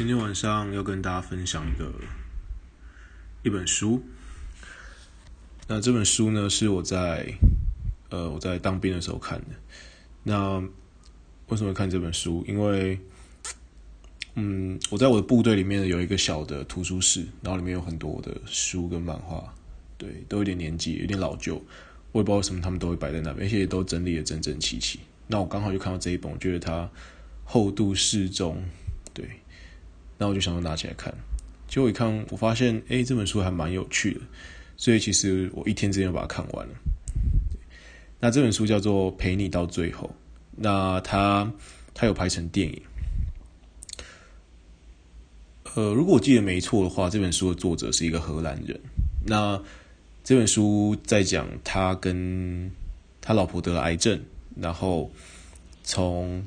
今天晚上要跟大家分享一个一本书。那这本书呢，是我在呃我在当兵的时候看的。那为什么看这本书？因为嗯，我在我的部队里面有一个小的图书室，然后里面有很多的书跟漫画，对，都有点年纪，有点老旧。我也不知道为什么他们都会摆在那边，而且也都整理的整整齐齐。那我刚好就看到这一本，我觉得它厚度适中，对。那我就想要拿起来看，结果一看，我发现，哎，这本书还蛮有趣的，所以其实我一天之间把它看完了。那这本书叫做《陪你到最后》，那它它有拍成电影。呃，如果我记得没错的话，这本书的作者是一个荷兰人。那这本书在讲他跟他老婆得了癌症，然后从。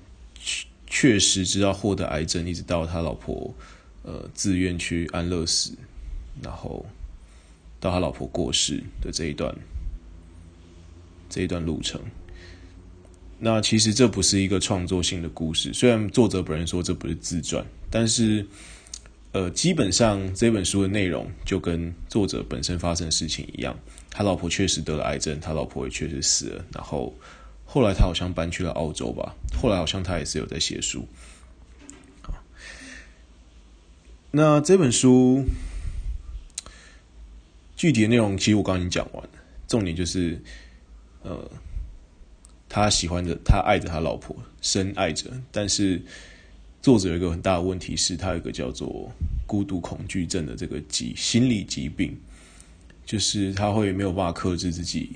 确实知道获得癌症，一直到他老婆呃自愿去安乐死，然后到他老婆过世的这一段这一段路程。那其实这不是一个创作性的故事，虽然作者本人说这不是自传，但是呃基本上这本书的内容就跟作者本身发生的事情一样，他老婆确实得了癌症，他老婆也确实死了，然后。后来他好像搬去了澳洲吧。后来好像他也是有在写书。那这本书具体的内容，其实我刚刚已经讲完了。重点就是，呃，他喜欢着，他爱着他老婆，深爱着。但是作者有一个很大的问题是，他有一个叫做孤独恐惧症的这个疾心理疾病，就是他会没有办法克制自己。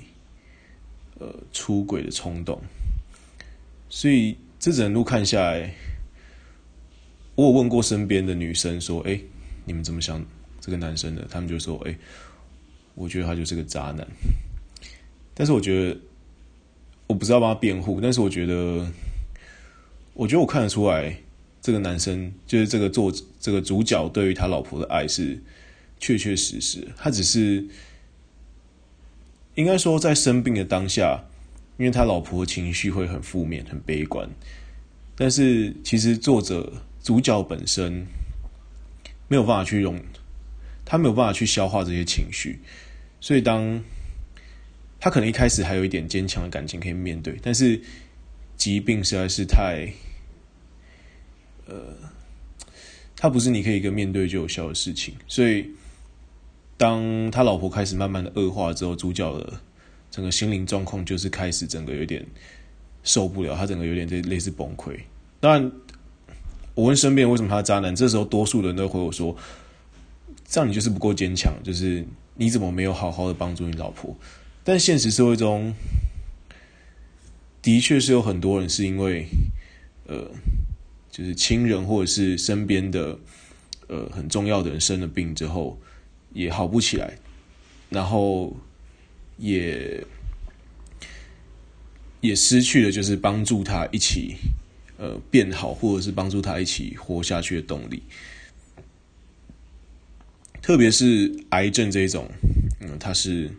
呃，出轨的冲动，所以这整路看下来，我有问过身边的女生说：“哎，你们怎么想这个男生的？”他们就说：“哎，我觉得他就是个渣男。”但是我觉得，我不是要帮他辩护，但是我觉得，我觉得我看得出来，这个男生就是这个作，这个主角对于他老婆的爱是确确实实，他只是。应该说，在生病的当下，因为他老婆情绪会很负面、很悲观，但是其实作者主角本身没有办法去容，他没有办法去消化这些情绪，所以当他可能一开始还有一点坚强的感情可以面对，但是疾病实在是太，呃，他不是你可以一个面对就有效的事情，所以。当他老婆开始慢慢的恶化之后，主角的整个心灵状况就是开始整个有点受不了，他整个有点类类似崩溃。当然，我问身边为什么他渣男，这时候多数人都回我说：“这样你就是不够坚强，就是你怎么没有好好的帮助你老婆？”但现实社会中，的确是有很多人是因为呃，就是亲人或者是身边的呃很重要的人生了病之后。也好不起来，然后也也失去了，就是帮助他一起呃变好，或者是帮助他一起活下去的动力。特别是癌症这种，嗯，它是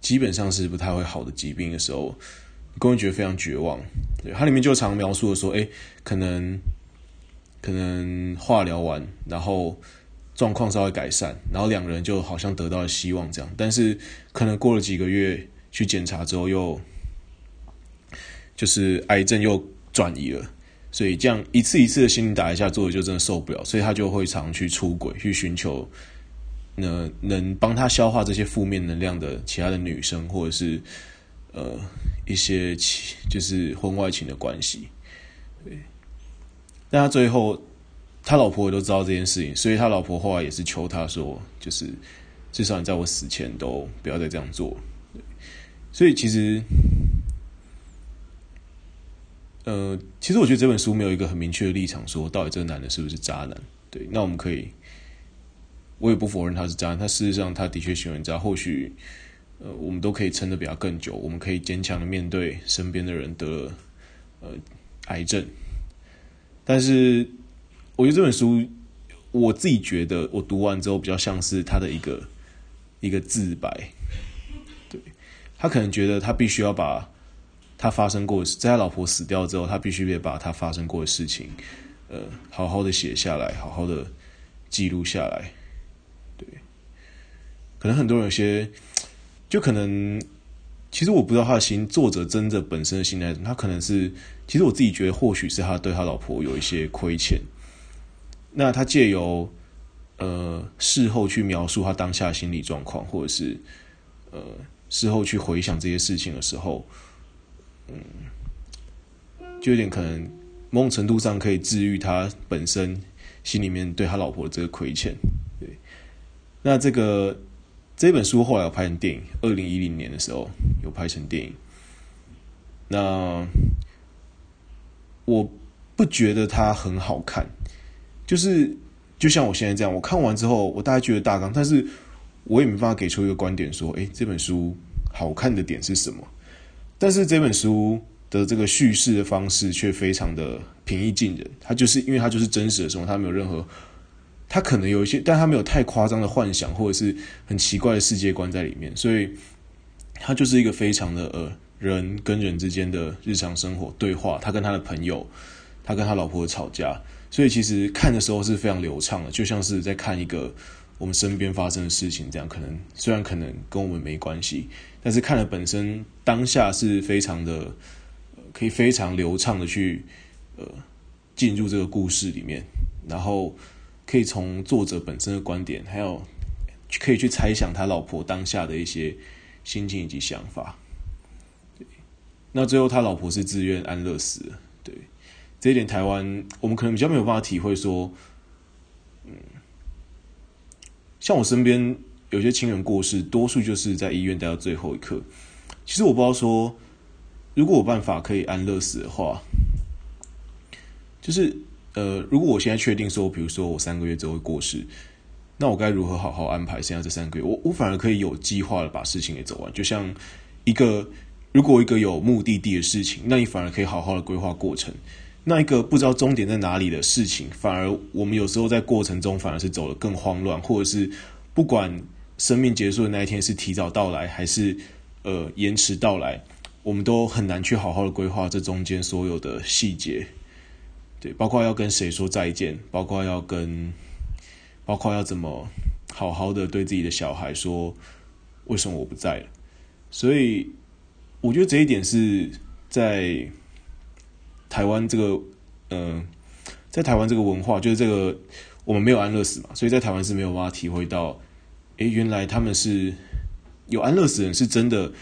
基本上是不太会好的疾病的时候，你会觉得非常绝望。对，它里面就常描述的说，哎，可能可能化疗完，然后。状况稍微改善，然后两个人就好像得到了希望这样，但是可能过了几个月去检查之后，又就是癌症又转移了，所以这样一次一次的心理打一下，做的就真的受不了，所以他就会常去出轨，去寻求能能帮他消化这些负面能量的其他的女生，或者是呃一些就是婚外情的关系，对，但他最后。他老婆也都知道这件事情，所以他老婆后来也是求他说，就是至少你在我死前都不要再这样做。所以其实，呃，其实我觉得这本书没有一个很明确的立场，说到底这个男的是不是渣男。对，那我们可以，我也不否认他是渣男，他事实上他的确喜欢渣。或许，呃，我们都可以撑得比他更久，我们可以坚强的面对身边的人得了呃癌症，但是。我觉得这本书，我自己觉得，我读完之后比较像是他的一个一个自白。对，他可能觉得他必须要把他发生过的，在他老婆死掉之后，他必须得把他发生过的事情，呃，好好的写下来，好好的记录下来。对，可能很多人有些，就可能，其实我不知道他的心，作者真的本身的心态，他可能是，其实我自己觉得，或许是他对他老婆有一些亏欠。那他借由呃事后去描述他当下心理状况，或者是呃事后去回想这些事情的时候，嗯，就有点可能某种程度上可以治愈他本身心里面对他老婆的这个亏欠。对，那这个这本书后来有拍成电影，二零一零年的时候有拍成电影。那我不觉得它很好看。就是，就像我现在这样，我看完之后，我大概觉得大纲，但是我也没办法给出一个观点，说，诶，这本书好看的点是什么？但是这本书的这个叙事的方式却非常的平易近人，它就是因为它就是真实的生活，它没有任何，它可能有一些，但它没有太夸张的幻想或者是很奇怪的世界观在里面，所以它就是一个非常的呃人跟人之间的日常生活对话，他跟他的朋友，他跟他老婆吵架。所以其实看的时候是非常流畅的，就像是在看一个我们身边发生的事情这样。可能虽然可能跟我们没关系，但是看了本身当下是非常的，可以非常流畅的去呃进入这个故事里面，然后可以从作者本身的观点，还有可以去猜想他老婆当下的一些心情以及想法。那最后他老婆是自愿安乐死。这一点，台湾我们可能比较没有办法体会。说，嗯，像我身边有些亲人过世，多数就是在医院待到最后一刻。其实我不知道说，如果有办法可以安乐死的话，就是呃，如果我现在确定说，比如说我三个月之后会过世，那我该如何好好安排剩下这三个月？我我反而可以有计划的把事情给走完。就像一个，如果一个有目的地的事情，那你反而可以好好的规划过程。那一个不知道终点在哪里的事情，反而我们有时候在过程中反而是走得更慌乱，或者是不管生命结束的那一天是提早到来还是呃延迟到来，我们都很难去好好的规划这中间所有的细节。对，包括要跟谁说再见，包括要跟，包括要怎么好好的对自己的小孩说为什么我不在了。所以我觉得这一点是在。台湾这个，嗯、呃，在台湾这个文化，就是这个我们没有安乐死嘛，所以在台湾是没有办法体会到，诶，原来他们是有安乐死人是真的，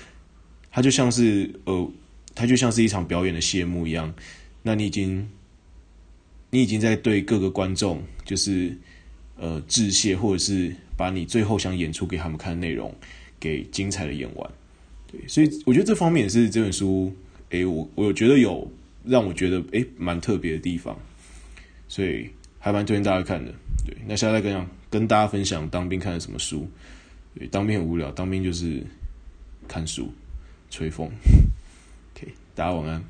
他就像是呃，他就像是一场表演的谢幕一样，那你已经，你已经在对各个观众就是呃致谢，或者是把你最后想演出给他们看的内容给精彩的演完，对，所以我觉得这方面也是这本书，诶，我我觉得有。让我觉得诶蛮特别的地方，所以还蛮推荐大家看的。对，那现在跟讲跟大家分享当兵看的什么书。对，当兵很无聊，当兵就是看书、吹风。OK，大家晚安。